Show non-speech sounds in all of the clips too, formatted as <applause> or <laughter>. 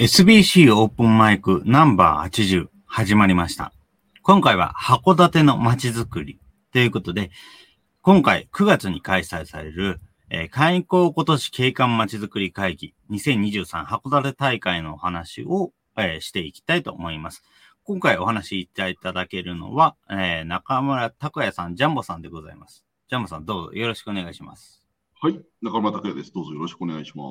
SBC オープンマイクナンバー80始まりました。今回は函館の街づくりということで、今回9月に開催される、えー開校今年景観まちづくり会議2023函館大会のお話を、えーしていきたいと思います。今回お話しいただけるのは、えー中村拓也さん、ジャンボさんでございます。ジャンボさんどうぞよろしくお願いします。はい、中村拓也です。どうぞよろしくお願いしま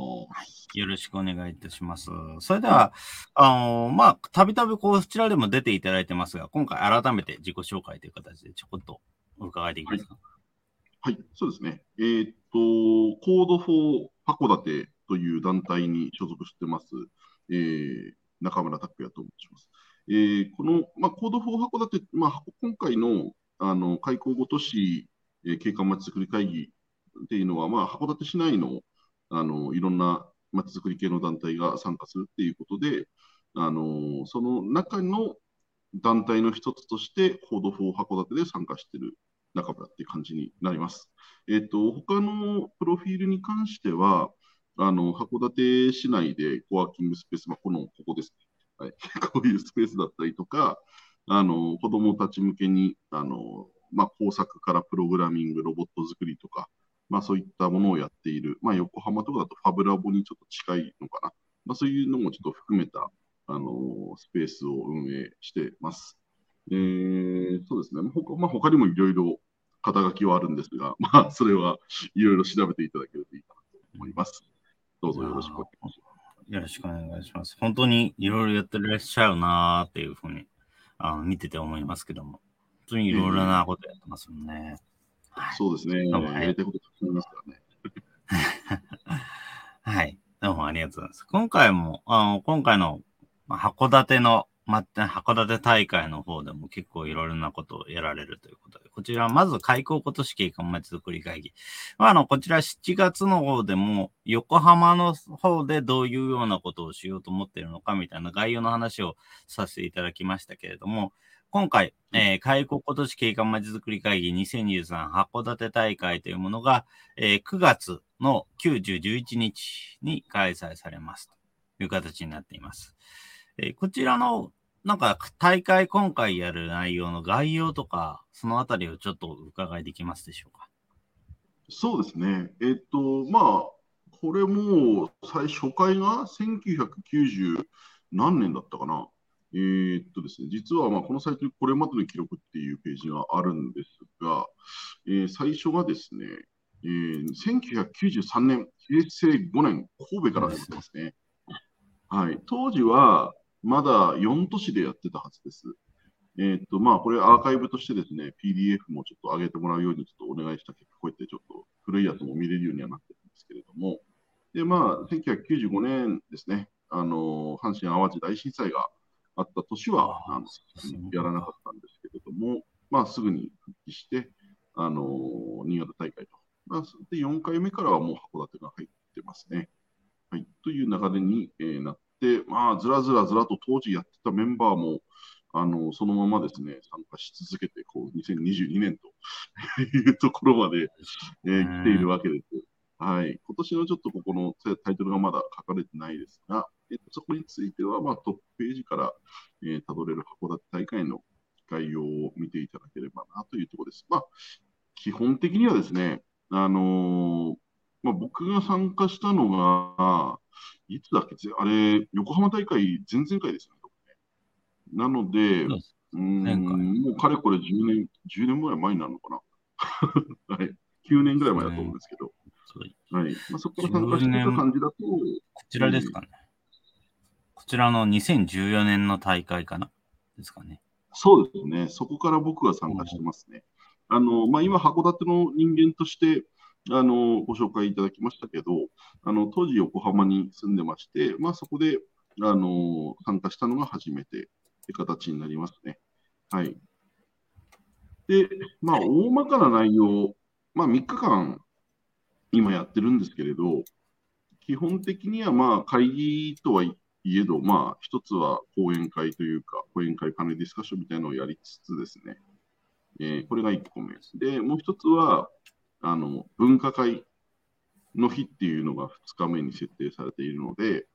す。よろしくお願いいたします。それでは、あのまあ、たびたびこちらでも出ていただいてますが、今回改めて自己紹介という形でちょこっとお伺いできますか？はい、そうですね。えーっと、 Code for 函館という団体に所属してます、えー中村拓也と申します。えーこの、まあ、 Code for 函館、まあ、今回のあの開港五都市、えー景観まちづくり会議っていうのは、まあ、函館市内のあのいろんなまちづくり系の団体が参加するっていうことで、あのその中の団体の一つとして、 Code for 函館で参加している中村っていう感じになります。えっ、と、他のプロフィールに関しては、あの、函館市内でコワーキングスペース、まあ、この、ここですね。はい。<laughs> こういうスペースだったりとか、あの、子供たち向けに、あの、まあ、工作からプログラミング、ロボット作りとか、まあ、そういったものをやっている、まあ、横浜とかだとファブラボにちょっと近いのかな。まあ、そういうのもちょっと含めた、あの、スペースを運営してます。えー、そうですね。他まあ、他にもいろいろ肩書きはあるんですが、<laughs> まあ、それはいろいろ調べていただけるといいかなと思います。どうぞよろしくお願いします。よろしくお願いします。本当にいろいろやってらっしゃるなーっていうふうにあの見てて思いますけども、本当にいろいろなことやってますもんね。はいそうですね。どうもやりたいことたくさんありますからね。<laughs> はい。どうもありがとうございます。今回も、あの、今回のまあ函館の、ま、函館大会の方でも結構いろいろなことをやられるということで、こちら、まず開校今年景観まちづくり会議。まあ、あの、こちら7月の方でも、横浜の方でどういうようなことをしようと思っているのかみたいな概要の話をさせていただきましたけれども、今回、えー開校今年景観まちづくり会議2023函館大会というものが、えー9月の9、10、11日に開催されますという形になっています。えーこちらの、なんか大会今回やる内容の概要とか、そのあたりをちょっとお伺いできますでしょうか？そうですね。えっと、まあ、これもう最初回が1990何年だったかな？えーっとですね、実はまあこのサイトにこれまでの記録っていうページがあるんですが、えー最初がですね、えー1993年、平成5年、神戸から始まってますね。はい。当時はまだ4都市でやってたはずです。えーっと、まあ、これアーカイブとしてですね、PDF もちょっと上げてもらうようにちょっとお願いした結果、こうやってちょっと古いやつも見れるようにはなってるんですけれども、で、まあ、1995年ですね、あの、阪神・淡路大震災があった年は、あのやらなかったんですけれども、まあ、すぐに復帰して、あの、新潟大会と。まあ、で、4回目からはもう函館が入ってますね。はい。という流れに、えーなって、まあ、ずらずらずらと当時やってたメンバーも、あの、そのままですね、参加し続けて、こう、2022年というところまで、えー来ているわけです。はい。今年のちょっとここのタイトルがまだ書かれてないですが、えっと、そこについては、まあ、トップページから、えー、辿れる函館大会の概要を見ていただければなというところです。まあ、基本的にはですね、あのーまあ、僕が参加したのが、いつだっけ、ぜあれ、横浜大会前々回ですよね。なので、そうんもうかれこれ10年、10年ぐらい前になるのかな？<laughs> はい。9年ぐらい前だと思うんですけど、はい。まあ、そこから参加してた感じだと、こちらですかね。こちらの2014年の大会かな？ですかね。そうですね。そこから僕は参加してますね。あの、まあ、今、函館の人間として、あの、ご紹介いただきましたけど、あの、当時横浜に住んでまして、まあ、そこで、あの、参加したのが初めてって形になりますね。はい。で、まあ、大まかな内容、まあ、3日間、今やってるんですけれど、基本的には、まあ、会議とは言っていえど、まあ、一つは講演会というか、講演会パネルディスカッションみたいなのをやりつつですね、えーこれが1個目です。で、もう一つは、あの、分科会の日っていうのが2日目に設定されているので、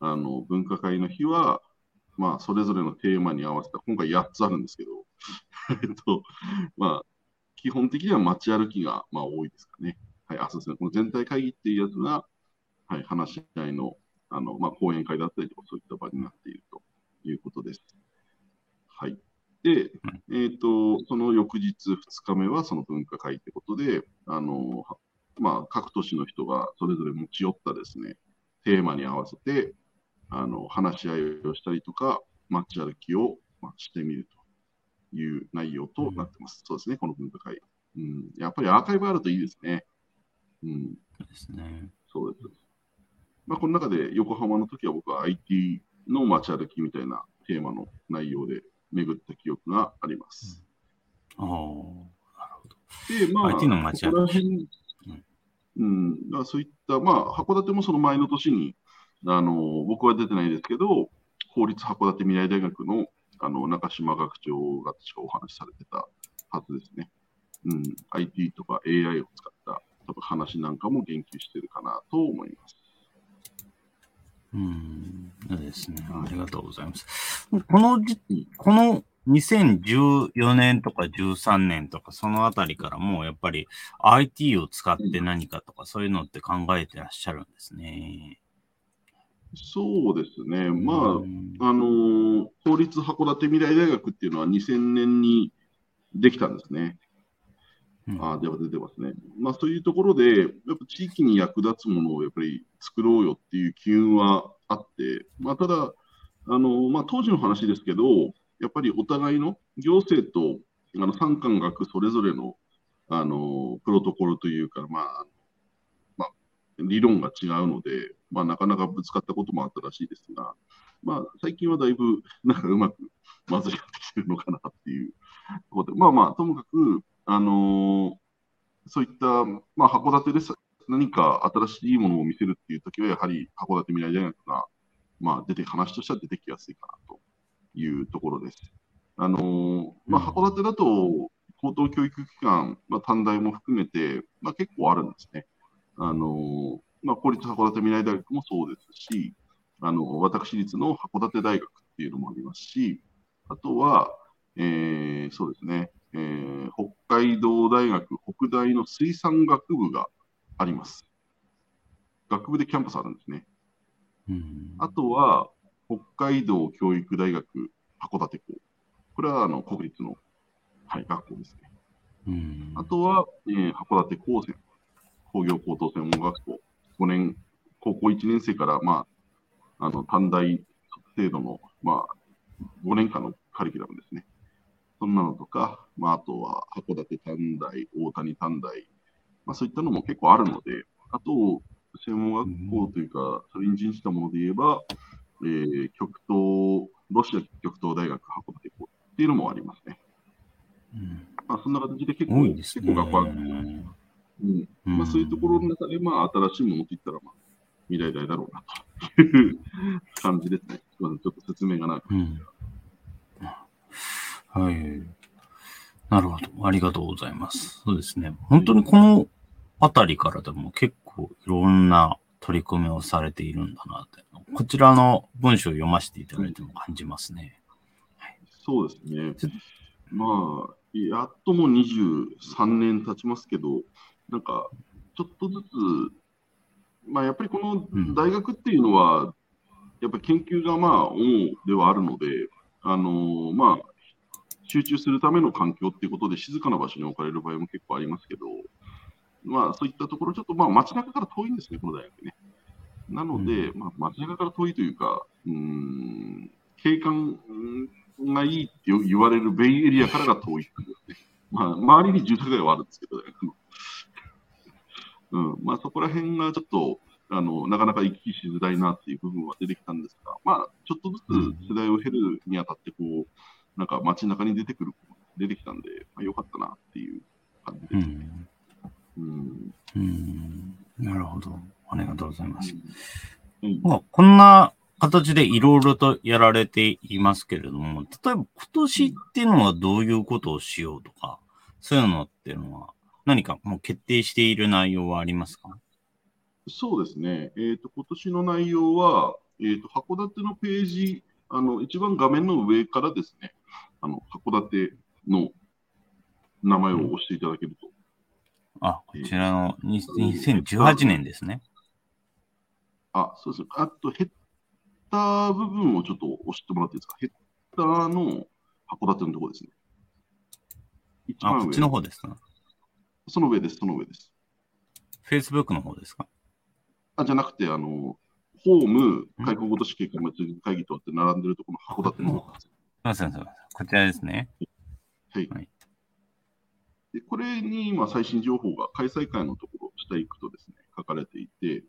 あの文化会の日は、まあ、それぞれのテーマに合わせた、今回8つあるんですけど、<laughs> えっと、まあ、基本的には街歩きが、まあ、多いですかね。はい、あ、そうですね。この全体会議っていうやつが、はい、話し合いの、あの、まあ、講演会だったりとか、そういった場になっているということです。はい。で、えっ、ー、と、その翌日2日目はその文化会ってことで、あの、まあ、各都市の人がそれぞれ持ち寄ったですね、テーマに合わせて、あの、話し合いをしたりとか、街歩きを、まあ、してみるという内容となってます。うん、そうですね、この文化会。うん、やっぱりアーカイブあるといいですね。うん。そうですね。そうです。まあ、この中で横浜の時は僕は IT の街歩きみたいなテーマの内容で巡った記憶があります。うん、ああ、なるほど。で、まあ、IT の街歩き。うん、だそういった、まあ、函館もその前の年に、あの僕は出てないですけど、公立函館未来大学のあの中島学長が確かお話しされてたはずですね。うん、IT とか AI を使った多分話なんかも言及してるかなと思います。うん、ですね。ありがとうございます。この時期、この2014年とか13年とかそのあたりからもうやっぱり IT を使って何かとかそういうのって考えてらっしゃるんですね。そうですね。まあ、あの公立函館未来大学っていうのは2000年にできたんですね。あでは出てますね。まあ、そういうところで、やっぱ地域に役立つものをやっぱり作ろうよっていう機運はあって、まあ、ただ、あのまあ、当時の話ですけど、やっぱりお互いの行政とあの産官学それぞれのあのプロトコルというか、まあまあ、理論が違うので、まあ、なかなかぶつかったこともあったらしいですが、まあ、最近はだいぶなんかうまく混ざり合ってきてるのかなっていうところで、まあまあ、ともかく、あのー、そういった、まあ、函館で何か新しいものを見せるっていうときは、やはり函館未来大学が、まあ、出て、話としては出てきやすいかなというところです。あのー、まあ、函館だと、高等教育機関、まあ、短大も含めて、まあ、結構あるんですね。あのー、まあ、公立函館未来大学もそうですし、あの私立の函館大学っていうのもありますし、あとは、えー、そうですね、えー、北海道大学北大の水産学部があります。学部でキャンパスあるんですね。うん、あとは、北海道教育大学函館校。これはあの国立の、はい、学校ですね。うん、あとは、えー、函館高専工業高等専門学校。5年、高校1年生から、まあ、あの短大程度の、まあ、5年間のカリキュラムですね。そんなのとか、まあ、あとは函館短大、大谷短大、まあ、そういったのも結構あるので、あと、専門学校というか、それに準じたもので言えば、えー、極東、ロシア極東大学函館校っていうのもありますね。うん、まあ、そんな形で結構、ね、結構学校あるん。うん。まあ、そういうところの中で、まあ、新しいものといったら、まあ、未来大だろうなという感じですね。ちょっと説明がなく、う。ん、はい。なるほど。ありがとうございます。そうですね。本当にこのあたりからでも結構いろんな取り組みをされているんだなって、こちらの文章を読ませていただいても感じますね。はい、そうですね。まあ、やっともう23年経ちますけど、なんか、ちょっとずつ、まあ、やっぱりこの大学っていうのは、うん、やっぱり研究がまあ主ではあるので、あのー、まあ、集中するための環境っていうことで静かな場所に置かれる場合も結構ありますけど、まあ、そういったところ、ちょっとまあ街中から遠いんですね、この大学ね。なので、うん、まあ、街中から遠いというか、うん、景観がいいって言われるベイエリアからが遠いね。<laughs> まあ、周りに住宅街はあるんですけど、<laughs> 大学の。うんまあ、そこら辺がちょっとあのなかなか行き来しづらいなっていう部分は出てきたんですが、まあ、ちょっとずつ世代を経るにあたってこう、なんか街中に出てくる出てきたんで、まあ、よかったなっていう感じですね。うん、うん、なるほど。ありがとうございます。うん、まあ、こんな形でいろいろとやられていますけれども、例えば今年っていうのはどういうことをしようとか、そういうのっていうのは何かもう決定している内容はありますか？そうですね。えっ、ー、と、今年の内容は、ええーと、函館のページ、あの一番画面の上からですね、あの函館の名前を押していただけると。あ、こちらの2018年ですね。あ、そうです。あと、ヘッダー部分をちょっと押してもらっていいですか？ヘッダーの函館のところですね。一番上。あ、こっちの方ですか？その上です、その上です。Facebook の方ですか？あ、じゃなくて、あの、ホーム、開国ごと市計画会議とって並んでるところの函館の方です。すみません、こちらですね。はい。はい、でこれに今、最新情報が開催会のところ、下行くとですね、書かれていて、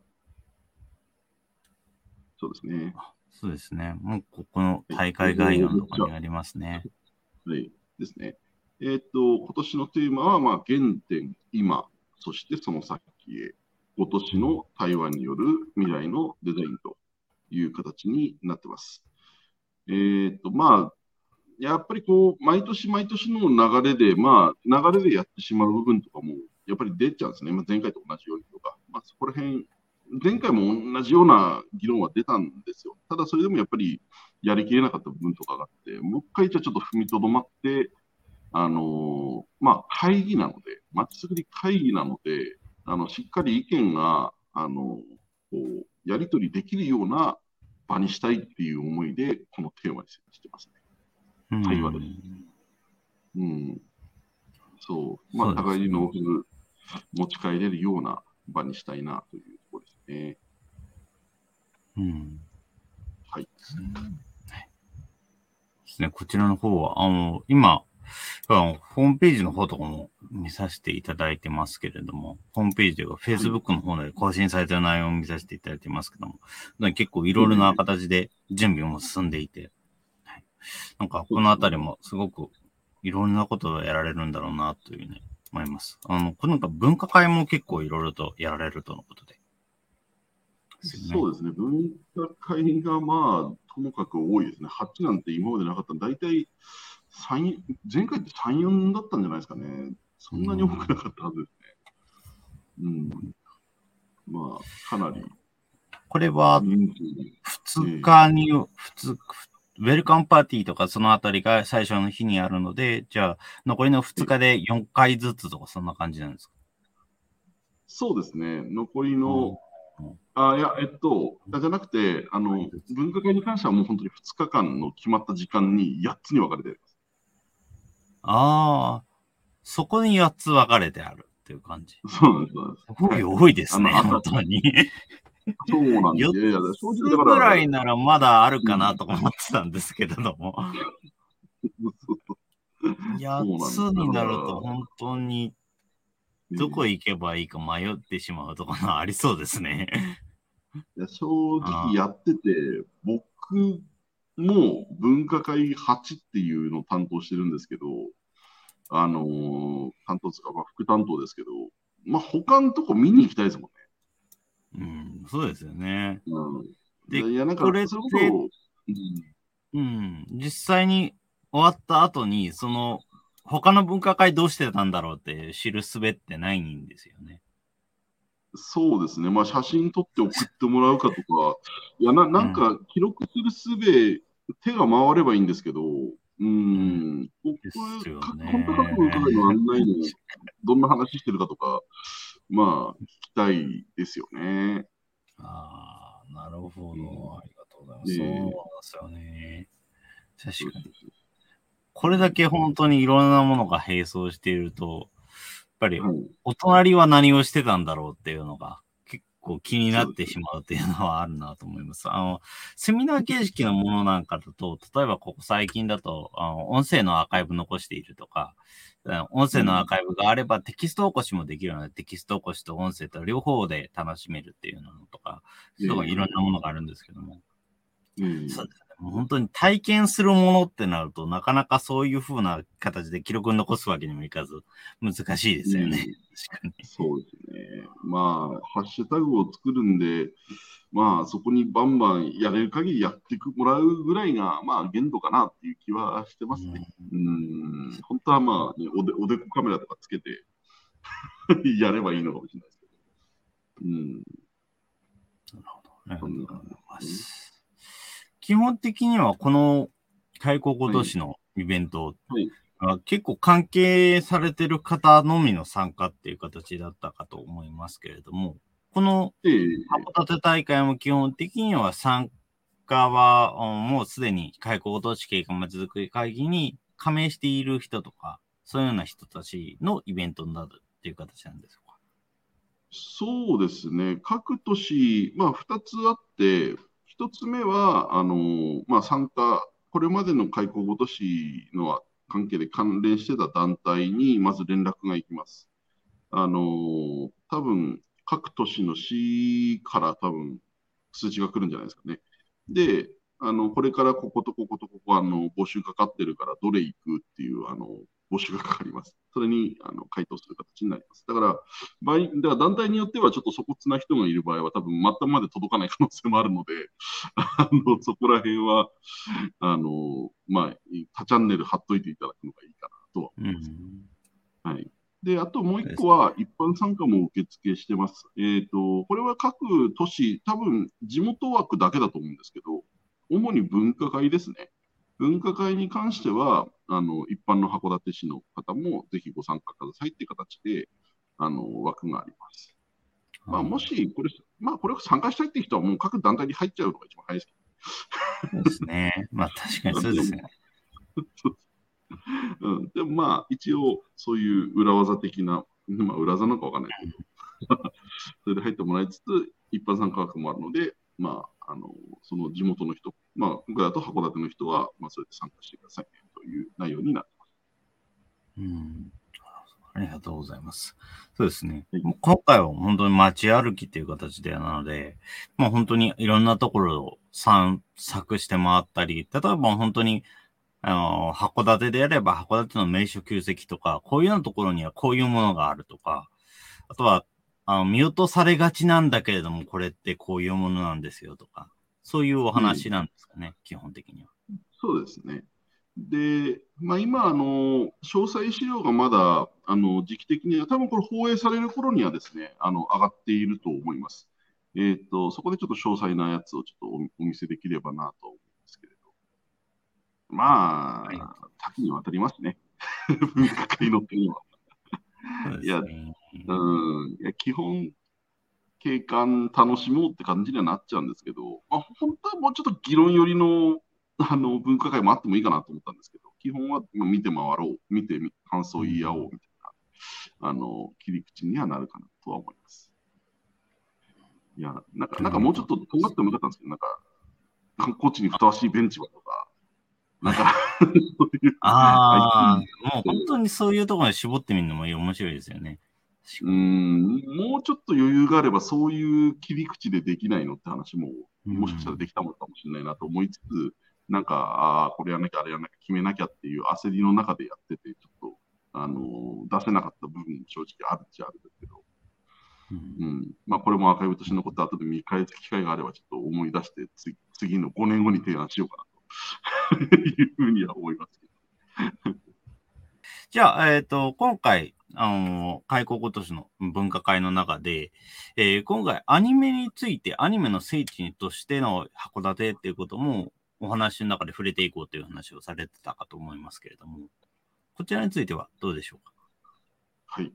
そうですね。そうですね。もうここの大会概要のところにありますね。はい。ですね。えっ、と、今年のテーマは、まあ、原点、今、そしてその先へ。今年の台湾による未来のデザインという形になってます。えっ、ー、と、まあ、やっぱりこう、毎年毎年の流れで、まあ、流れでやってしまう部分とかも、やっぱり出ちゃうんですね。まあ、前回と同じようにとか、まあ、そこら辺、前回も同じような議論は出たんですよ。ただそれでもやっぱりやりきれなかった部分とかがあって、もう一回じゃちょっと踏みとどまって、あのー、まあ、会議なので、まちづくり会議なので、あのしっかり意見が、あのこうやり取りできるような場にしたいっていう思いで、このテーマにしてますね。対話です。うん。そう。まあ、互いにノウハウ持ち帰れるような場にしたいなというところですね。うん。はい。ですね、こちらの方は、あの、今、ホームページの方とかも見させていただいてますけれども、ホームページというか Facebook の方で更新されてる内容を見させていただいてますけども、結構いろいろな形で準備も進んでいて、はい、<laughs> なんかこのあたりもすごくいろんなことをやられるんだろうなというね、思います。あの、このなんか分科会も結構いろいろとやられるとのことで。そうですね。分科会がまあ、ともかく多いですね。8なんて今までなかった大体、3前回って3、4だったんじゃないですかね。そんなに多くなかったはずですね。うん。まあ、かなり。これは、2日に、普通、ウェルカムパーティーとかそのあたりが最初の日にあるので、じゃあ、残りの2日で4回ずつとか、そんな感じなんですか？そうですね。残りの、あいや、えっと、じゃなくて、あの、分科会に関してはもう本当に2日間の決まった時間に8つに分かれて。ああ、そこに4つ分かれてあるっていう感じ。そうなんです。すごい多いですね、本当に。そうなんです。いやいや、正直ぐらいならまだあるかなとか思ってたんですけれども。<laughs> 8つになると本当にどこ行けばいいか迷ってしまうところありそうですね。いや正直やってて、僕も分科会8っていうのを担当してるんですけど、あのー、担当ですか、まあ、副担当ですけど、まあ、他のとこ見に行きたいですもんね。うん、そうですよね。うん、で、いや、なんか、これって、うん、うん、実際に終わった後に、その、他の分科会どうしてたんだろうって知るすべってないんですよね。そうですね、まあ、写真撮って送ってもらうかとか、いやななんか記録するすべ、手が回ればいいんですけど、うん、僕、本当各分科会の案内にどんな話してるかとか、まあ、聞きたいですよね。ああ、なるほど、ありがとうございます。そうなんですよね。確かに。これだけ本当にいろんなものが並走していると、ぱり、お隣は何をしてたんだろうっていうのが、結構気になってしまうっていうのはあるなと思います。あの、セミナー形式のものなんかだと、例えばここ最近だと、あの、音声のアーカイブ残しているとか、音声のアーカイブがあればテキスト起こしもできるので、テキスト起こしと音声と両方で楽しめるっていうのとか、いろんなものがあるんですけども。うん、そうですもう本当に体験するものってなると、なかなかそういうふうな形で記録に残すわけにもいかず、難しいですよね。うん、確かに。そうですね。まあ、ハッシュタグを作るんで、まあ、そこにバンバンやれる限りやってもらうぐらいが、まあ、限度かなっていう気はしてますね。うん、ん、本当はまあ、ね、おでおでこカメラとかつけて <laughs> やればいいのかもしれないですけど。うん。なるほど。ありがとうございます。基本的にはこの開国都市のイベント、は結構関係されてる方のみの参加っていう形だったかと思いますけれども、このええ。函館大会も基本的には参加は、うんもうすでに開国都市景観まちづくり会議に加盟している人とか、そういうような人たちのイベントになるっていう形なんですか？そうですね、各都市、まあ、2つあって、1つ目は、あのまあ、参加、これまでの開港ご都市の関係で関連してた団体にまず連絡が行きます。あの多分各都市の市から多分通知が来るんじゃないですかね。で、あのこれからこことこことここあの募集かかってるからどれ行くっていうあの募集がかかります。それにあの回答する形になります。だから、場合だから団体によってはちょっと粗骨な人がいる場合は多分末端まで届かない可能性もあるので、あのそこら辺は、あのまあ、他チャンネル貼っといていただくのがいいかなとは思います。はい。で、あともう一個は一般参加も受付してます。えっ、と、これは各都市、多分地元枠だけだと思うんですけど、主に分科会ですね。分科会に関しては、あの一般の函館市の方もぜひご参加くださいっていう形で、あの枠があります。まあ、もしこれ、まあ、これを参加したいって人はもう各団体に入っちゃうのが一番早いですけそうですね。まあ確かにそうですね。ど。<laughs> うん、でもまあ、一応、そういう裏技的な、まあ、裏技なのかわかんないけど、<laughs> それで入ってもらいつつ、一般参加枠もあるので、まあ、あのその地元の人、まあ、今回だと函館の人は、まあ、それで参加してくださいねという内容になってます。うん。ありがとうございます。そうですね今回は本当に街歩きっていう形でなので、もう本当にいろんなところを散策して回ったり、例えば本当に、あの、函館であれば函館の名所旧跡とか、こういうようなところにはこういうものがあるとか、あとは、あの見落とされがちなんだけれども、これってこういうものなんですよとか、そういうお話なんですかね、基本的には。そうですね。で、まあ、今、あの、詳細資料がまだ、あの、時期的には、多分これ放映される頃にはですね、あの、上がっていると思います。えっ、と、そこでちょっと詳細なやつをちょっとおお見せできればなと思うんですけれど。まはいあ、多岐にわたりますね。分科会の点は。そうですね。うん、いや基本、景観楽しもうって感じにはなっちゃうんですけど、まあ、本当はもうちょっと議論寄りのあの分科会もあってもいいかなと思ったんですけど、基本はまあ見て回ろう、見てみ感想言い合おうみたいな、あの切り口にはなるかなとは思います。いや、なんか、なんかもうちょっと尖ってもよかったんですけど、なんか、観光地にふさわしいベンチはとか、なんか、<laughs> ああ、<laughs> もう本当にそういうところに絞ってみるのも面白いですよね。うーん、もうちょっと余裕があれば、そういう切り口でできないのって話も、もしかしたらできたものかもしれないなと思いつつ、なんか、ああ、これやんなきゃ、あれやんなきゃ、決めなきゃっていう焦りの中でやってて、ちょっと、あのー出せなかった部分も正直あるっちゃあるんですけど、うん。うん、まあ、これもアーカイブとして残った後で見返す機会があれば、ちょっと思い出して、次次の5年後に提案しようかなと。<laughs> いうふうには思いますけど。じゃあ、えっ、と、今回、あの、開国今年の分科会の中で、えー今回アニメについて、アニメの聖地としての函館っていうことも、お話の中で触れていこうという話をされてたかと思いますけれども、こちらについてはどうでしょうか？はい。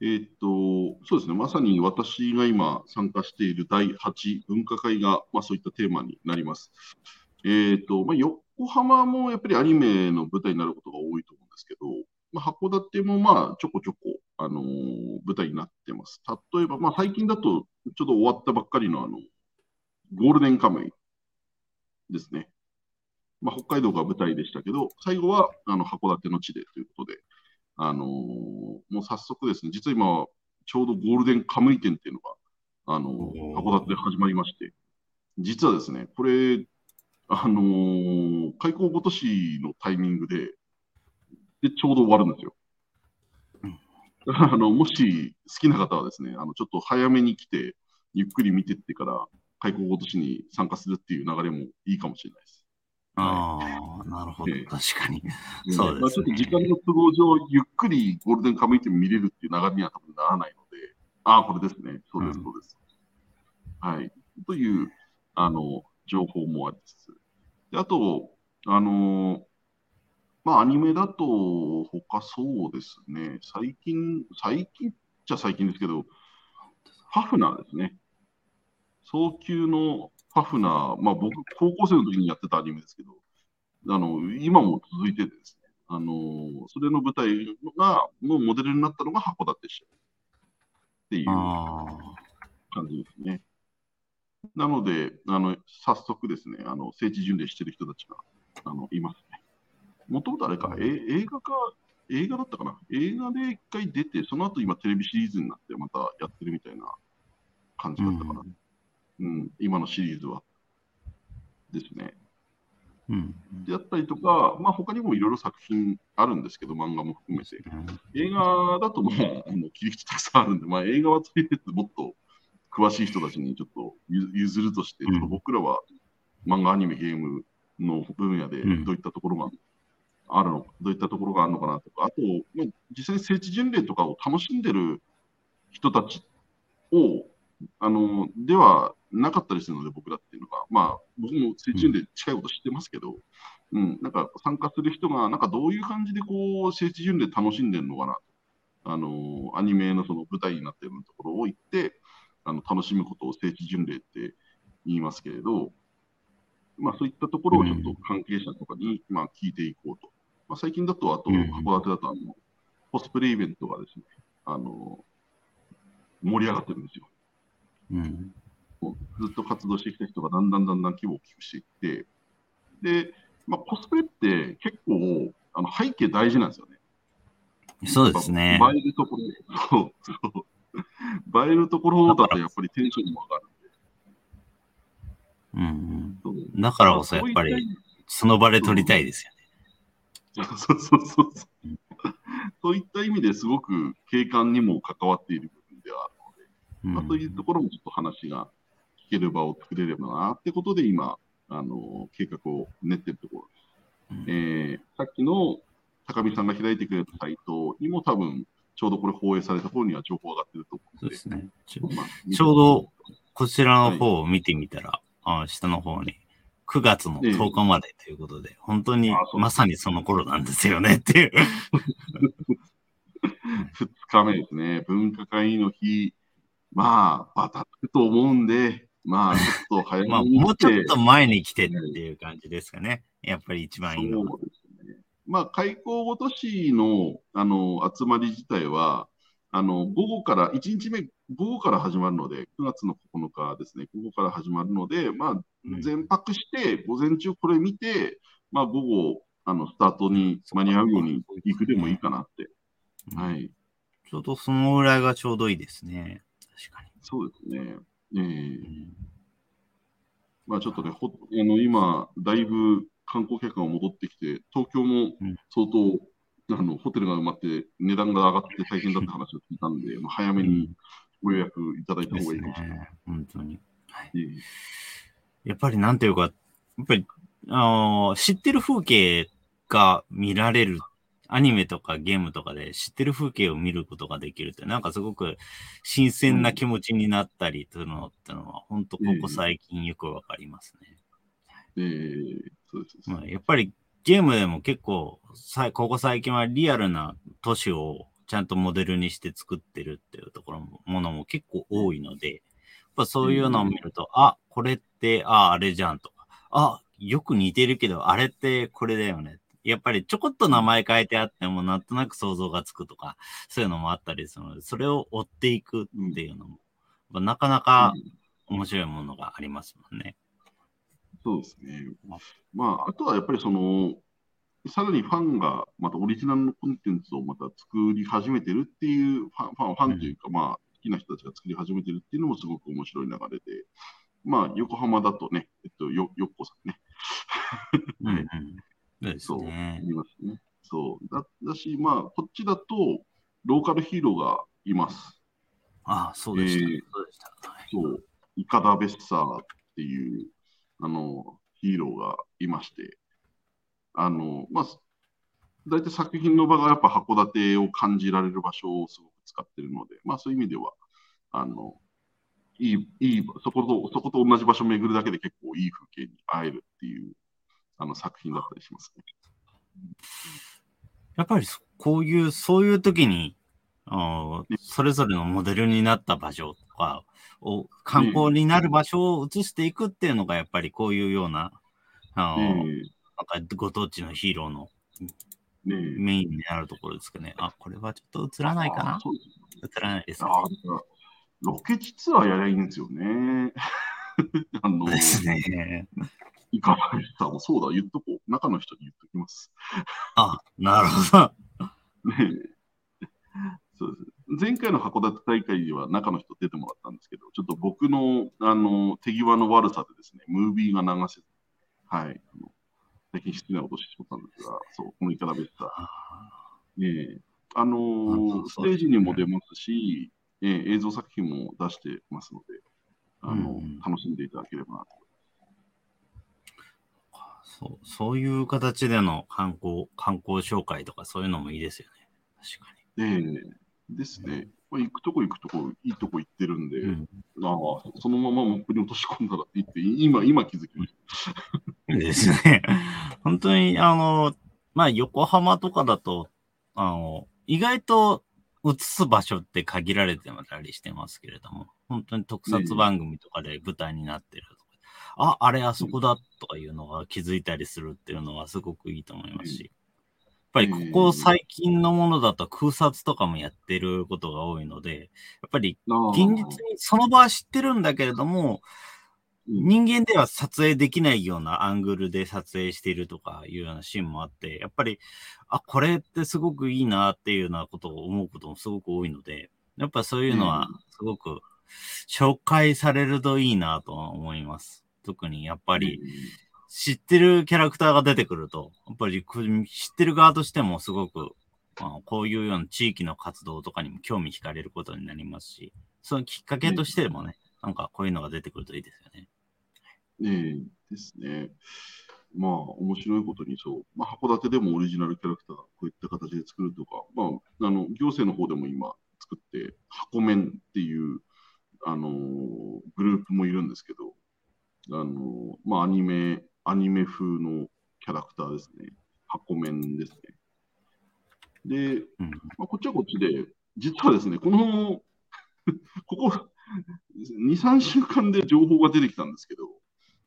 えーっと、そうですね、まさに私が今参加している第8分科会が、まあ、そういったテーマになります。えーっと、まあ、横浜もやっぱりアニメの舞台になることが多いと思ですけど、まあ、函館もまあちょこちょこ、あのー舞台になってます。例えば、まあ、最近だとちょっと終わったばっかりのあのゴールデンカムイですね。まあ、北海道が舞台でしたけど、最後はあの函館の地でということで、あのーもう早速ですね、実は今、ちょうどゴールデンカムイ展っていうのが、あのー函館で始まりまして、実はですね、これ、あのー開港ごとしのタイミングで、で、ちょうど終わるんですよ。うんあのもし好きな方はですね、あのちょっと早めに来て、ゆっくり見てってから、開港ごとしに参加するっていう流れもいいかもしれないです。ああ、なるほどええ。確かに。うんそうですねまあ、ちょっと時間の都合上、ゆっくりゴールデンカムイ展見れるっていう流れには多分ならないので、ああ、これですね。そうです、うんそうです。はい。という、あの、情報もありつつ。であと、あのーまあ、アニメだと、他そうですね、最近、最近っちゃ最近ですけど、ハフナーですね。早急のハフナー、まあ僕、高校生の時にやってたアニメですけど、あの、今も続いててですね、あのーそれの舞台が、のモデルになったのが函館市っていうあ感じですね。なので、あの、早速ですね、あの、聖地巡礼してる人たちが、あの、いますね。もともとあれか、え映画か、映画だったかな？映画で一回出て、その後今テレビシリーズになってまたやってるみたいな感じだったかな。うん、今のシリーズは。ですね。うん。であったりとか、まあ他にもいろいろ作品あるんですけど、漫画も含めて。映画だとまあ、あの切り口たくさんあるんで、まあ映画はとりあえずもっと詳しい人たちにちょっとゆ譲るとして、うん僕らは漫画、アニメ、ゲームの分野でうんどういったところがあるの、どういったところがあるのかなとか、あと、まあ、実際に聖地巡礼とかを楽しんでる人たちを、あの、ではなかったりするので、僕らっていうのが、まあ、僕も聖地巡礼近いこと知ってますけど、うん、なんか参加する人が、なんかどういう感じでこう、聖地巡礼楽しんでるのかな。あの、アニメのその舞台になってるところを行って、あの、楽しむことを聖地巡礼って言いますけれど、まあそういったところをちょっと関係者とかに、まあ聞いていこうと。まあ最近だと、あと、うん函館だと、あの、コスプレイベントがですね、あの、盛り上がってるんですよ。うん。ずっと活動してきた人がだんだんだんだん規模を大きくしていって、で、まあ、コスプレって結構あの背景大事なんですよね。そうですね。映えるところ。映えるところだとやっぱりテンションも上がる。うんそううん。だからこそやっぱり、その場で撮りたいですよ <laughs> そうそうそうそう。そういった意味ですごく景観にも関わっている部分ではあるので、まあ、そういうところもちょっと話が聞ける場を作れればなってことで今、あの計画を練ってるところです。うんえーさっきの高見さんが開いてくれたサイトにも多分、ちょうどこれ放映された方には情報上がってると思うので、そうですね。ちょまあちょうどこちらの方を見てみたら、あ下の方に、9月の10日までということで、本当にまさにその頃なんですよねっていう。<laughs> 2日目ですね、分科会の日、まあ、バタつくと思うんで、まあ、ちょっと早 <laughs> まあ、めにもうちょっと前に来てっていう感じですかね。やっぱり一番いいのは。そうですね。まあ、開校ごとしのあの集まり自体は、あの午後から、1日目、午後から始まるので、9月の9日ですね、午後から始まるので、まあ、うん全泊して、午前中これ見て、まあ、午後、あのスタートに間に合うように行くでもいいかなって。うんはい。ちょうどそのぐらいがちょうどいいですね。確かそうですね。ええに。うんまあちょっとね、ほあの今、だいぶ観光客が戻ってきて、東京もうん相当、あのホテルが埋まって、値段が上がって大変だって話を聞いたんで、まあ、早めにご予約いただいた方がいいかもしれない。ね。本当に。はいええやっぱりなんていうか、やっぱり、あの知ってる風景が見られる、アニメとかゲームとかで知ってる風景を見ることができるって、なんかすごく新鮮な気持ちになったりというのってのは、本当ここ最近よくわかりますね。ええそうです。まあ、やっぱりゲームでも結構さ、ここ最近はリアルな都市をちゃんとモデルにして作ってるっていうところも、ものも結構多いので、やっぱそういうのを見ると、あ、これって、あ、あれじゃんとか、あ、よく似てるけど、あれってこれだよね。やっぱりちょこっと名前変えてあっても、なんとなく想像がつくとか、そういうのもあったりするので、それを追っていくっていうのも、まあなかなか面白いものがありますもんね。そうですね。まあ、あとはやっぱりその、さらにファンがまたオリジナルのコンテンツをまた作り始めてるっていう、ファン、ファンファンというか、まあ、好きな人たちが作り始めてるっていうのもすごく面白い流れで、まあ、横浜だとね、えっと、よ、よっこさんね。うんうん。そう。いますね。そう。だ、だし、まあ、こっちだと、ローカルヒーローがいます。ああ、そうでした。えーそうでした。はいそう、イカダ・ベッサーっていう、あの、ヒーローがいまして、あの、まあ、大体作品の場がやっぱ函館を感じられる場所をすごく使ってるので、まあそういう意味では、あの、いい、いい、そこと、そこと同じ場所を巡るだけで結構いい風景に会えるっていうあの作品だったりしますね。やっぱりそこういう、そういう時に、あーそれぞれのモデルになった場所とかを、観光になる場所を移していくっていうのが、やっぱりこういうような、あえのえなんかご当地のヒーローのメインになるところですかね。あ、これはちょっと映らないかな？映らないですロケ地ツアーやりゃいいんですよね。<laughs> あの、ですね。いかがでしたもそうだ、言っとこう。中の人に言っときます。あ、なるほど。<laughs> ねえそうです。前回の函館大会では中の人出てもらったんですけど、ちょっと僕のあの手際の悪さでですね、ムービーが流せず、はい、あの最近失礼なことしてしまったんですが、そう、このイカダベッタ、あねえあのーあステージにも出ますし、ええ映像作品も出してますので、あのうん楽しんでいただければなと。そうそういう形での観光、観光紹介とかそういうのもいいですよね。確かええ。ですね。まあ、行くとこ行くとこ、いいとこ行ってるんで、に。うんああそのままモップに落とし込んだらって言って、<laughs> 今、今気づきました。<laughs> ですね。<laughs> 本当に、あの、まあ、横浜とかだと、あの、意外と映す場所って限られてたりしてますけれども、本当に特撮番組とかで舞台になってるとか、あ、あれあそこだとかいうのが気づいたりするっていうのはすごくいいと思いますし、ぱりここ最近のものだと空撮とかもやってることが多いので、やっぱり現実にその場は知ってるんだけれども、うん。人間では撮影できないようなアングルで撮影しているとかいうようなシーンもあって、やっぱり、あ、これってすごくいいなっていうようなことを思うこともすごく多いので、やっぱそういうのはすごく紹介されるといいなとは思います。特にやっぱり知ってるキャラクターが出てくると、やっぱり知ってる側としてもすごく、まあ、こういうような地域の活動とかにも興味惹かれることになりますし、そのきっかけとしてもね、なんかこういうのが出てくるといいですよね。ええですね。まあ、面白いことにそう、まあ、函館でもオリジナルキャラクター、こういった形で作るとか、まあ、あの行政の方でも今作って、箱面っていう、あのーグループもいるんですけど、あのーまあ、アニメ、アニメ風のキャラクターですね。箱面ですね。で、うん。まあ、こっちはこっちで、実はですね、この、<laughs> ここ2、3週間で情報が出てきたんですけど、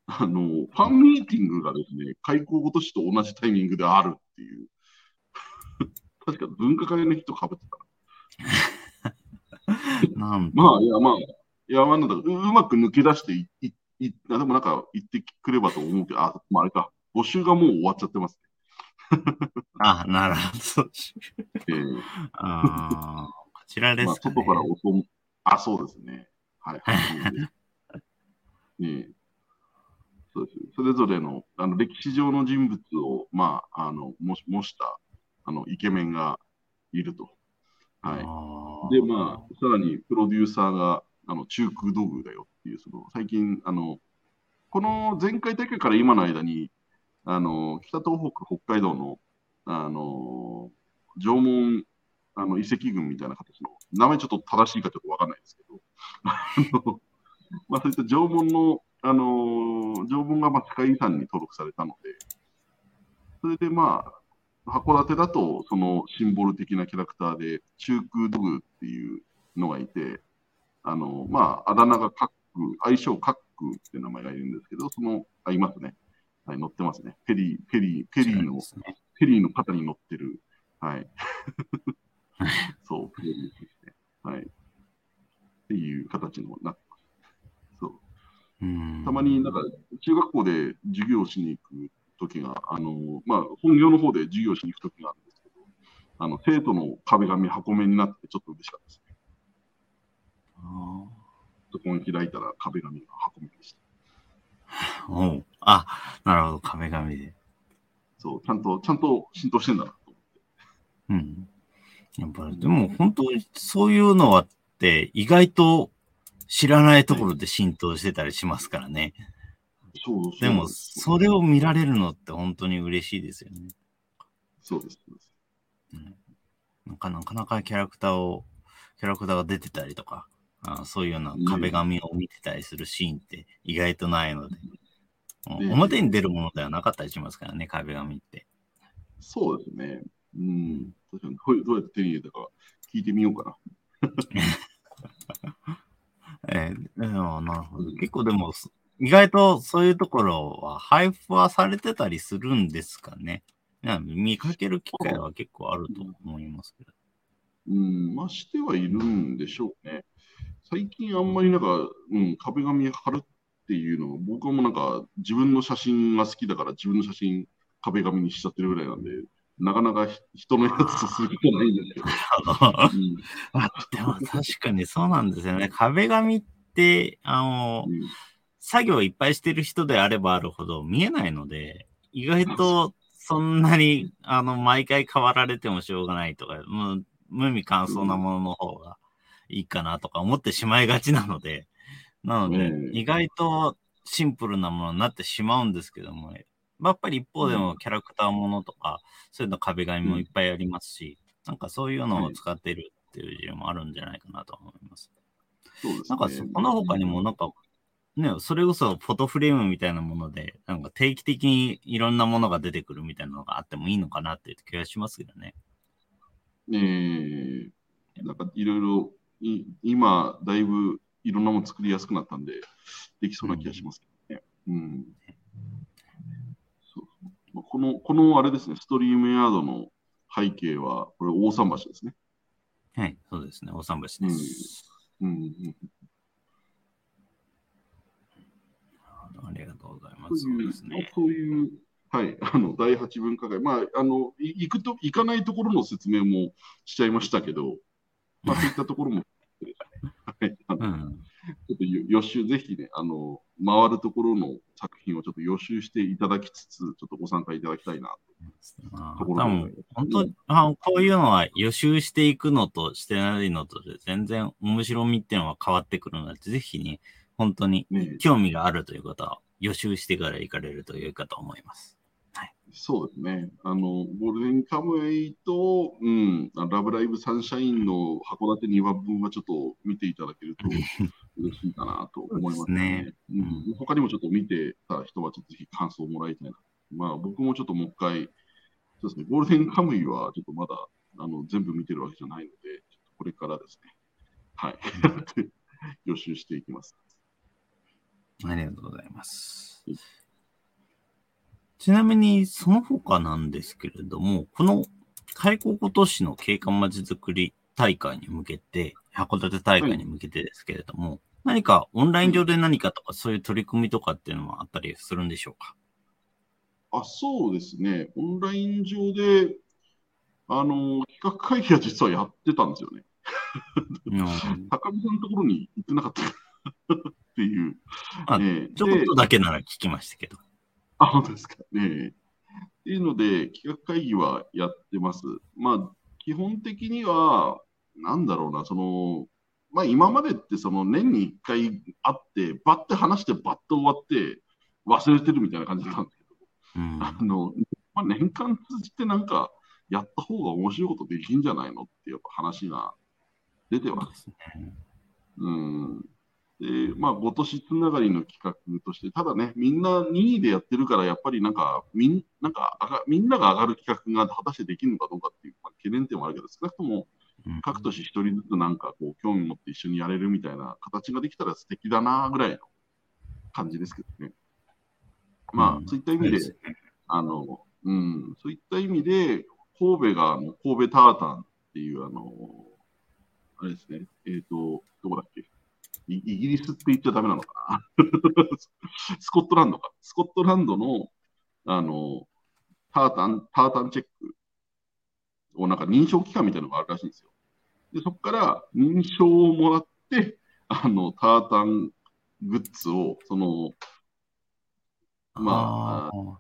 あの、ファンミーティングがですね、開校ごとしと同じタイミングであるっていう。<laughs> 確か文化会の人かぶってた <laughs> まあ、いや、まあ、いや、まあ、なんだううまく抜け出していいいあでもなんか言ってくればと思うけど、あ、まあ、あれか、募集がもう終わっちゃってます <laughs> あ、なるほど。ね。えーあーこちらでまあ、すか、ね外から音も、あ、そうですね。はい。ね <laughs> えそうです。それぞれのあの歴史上の人物を、まあ、あの模模したあのイケメンがいると。はい。で、まあ、さらにプロデューサーがあの中空道具だよっていう、その最近、あのこの前回大会から今の間に、あの北東北、北海道のあの縄文あの遺跡群みたいな形の、名前ちょっと正しいかちょっとわかんないですけど、<laughs> まあ、そういった縄文の、あの縄文がまあ世界遺産に登録されたので、それでまあ、函館だとそのシンボル的なキャラクターで、中空ドグっていうのがいて、あのまあ、あだ名がカッ、愛称カックっていう名前がいるんですけど、その、あ、いますね。はい、乗ってますね。ペリー、ペリー、ペリーのねペリーの肩に乗ってる、はい。<laughs> そう、ペリーですね。はい。っていう形のなってます。そう。うんたまになんか中学校で授業をしに行く時が、あのまあ、本業の方で授業しに行く時があるんですけど、あの生徒の壁紙箱面になってちょっと嬉しかったですね。あそこに開いたら壁紙が箱面でした。ーおうあ、なるほど、壁紙で。そう、ちゃんと、ちゃんと浸透してんだなと思って。うん。やっぱり、でも本当にそういうのはって意外と知らないところで浸透してたりしますからね。そうそうでも、それを見られるのって本当に嬉しいですよね。そうです。そうですうん、なんかなかなかキャラクターを、キャラクターが出てたりとか、あそういうような壁紙を見てたりするシーンって意外とないので、ね表に出るものではなかったりしますからね、壁紙って。そうですね。うん。確かにどうやって手に入れたか聞いてみようか <laughs> えーでもなるほどうん結構でも、す意外とそういうところは配布はされてたりするんですかね。見かける機会は結構あると思いますけど。な。うん。まあ、してはいるんでしょうね。最近あんまりなんか、うん、壁紙貼るっていうのは、僕はもうなんか自分の写真が好きだから自分の写真壁紙にしちゃってるぐらいなんで、なかなか人のやつとすることないんですけど。う <laughs> んあでも確かにそうなんですよね。壁紙って、あの、うん作業いっぱいしてる人であればあるほど見えないので、意外とそんなに、あの、毎回変わられてもしょうがないとか、もう無味乾燥なものの方がいいかなとか思ってしまいがちなので、<laughs> なのでう、ん。意外とシンプルなものになってしまうんですけども、やっぱり一方でもキャラクターものとか、そういうの壁紙もいっぱいありますし、なんかそういうのを使ってるっていう事例もあるんじゃないかなと思います。そうですね。なんかそこの他にもなんか、ね、それこそフォトフレームみたいなもので、なんか定期的にいろんなものが出てくるみたいなのがあってもいいのかなっていう気がしますけどね。え。ー、なんかいろいろい今、だいぶいろんなもの作りやすくなったんで、できそうな気がしますけどね。うん。そうそうまあこの、このあれですね、ストリームヤードの背景は、これ大桟橋ですね。はい、そうですね。大桟橋です。うんうん、ありがとうございます。そういうですね。そういう、はい、あの、第八文化会、まあ、あの、い行くと、行かないところの説明もしちゃいましたけど、まあ、そういったところも、はい、あのうん。ちょっとよ予習、ぜひね、あの、回るところの作品をちょっと予習していただきつつ、ちょっとご参加いただきたいな。まあ、ところで多分、本当にあこういうのは予習していくのとしてないのとで全然面白みっていうのは変わってくるので、ぜひね、本当にね、興味があるということは予習してから行かれると良いかと思います。そうですね。あの、ゴールデンカムイと、うん、あラブライブサンシャインの函館2話分はちょっと見ていただけると <laughs> 嬉しいかなと思いますそうですねうん、他にもちょっと見てた人はちょっとぜひ感想をもらいたいな。まあ僕もちょっともう一回、そうですね、ゴールデンカムイはちょっとまだあの全部見てるわけじゃないので、これからですね、はい、<laughs> 予習していきます。ありがとうございますうん。ちなみに、その他なんですけれども、この開港今年の景観まちづくり大会に向けて、函館大会に向けてですけれども、何かオンライン上で何かとかそういう取り組みとかっていうのはあったりするんでしょうか？あ、そうですね、オンライン上で、あの、企画会議は実はやってたんですよね。うん <laughs> 高見さんのところに行ってなかったっていう。ちょこっとだけなら聞きましたけど。あ、本当ですか。ねっていうので、企画会議はやってます。まあ、基本的には、なんだろうな、その、まあ今までってその年に1回会って、バッて話してバッと終わって忘れてるみたいな感じなんですけど、うんあの、まあ、年間通じてなんかやった方が面白いことできんじゃないのってやっぱ話が出てます。うん。で、まあ、今年つながりの企画として、ただね、みんな任意でやってるから、やっぱりなんか、みんなんか上がみんなが上がる企画が果たしてできるのかどうかっていう、まあ、懸念点はあるけど、少なくともうん。各都市一人ずつなんかこう、興味持って一緒にやれるみたいな形ができたら素敵だなぐらいの感じですけどね。まあ、そういった意味で、あの、うん、そういった意味で、神戸があの神戸タータンっていう、あの、あれですね、えっ、と、どこだっけ？イイギリスって言っちゃダメなのかな？<laughs> スコットランドか。スコットランドの、あの、タータン、タータンチェックをなんか認証機関みたいなのがあるらしいんですよ。で、そこから認証をもらって、あの、タータングッズを、その、まああ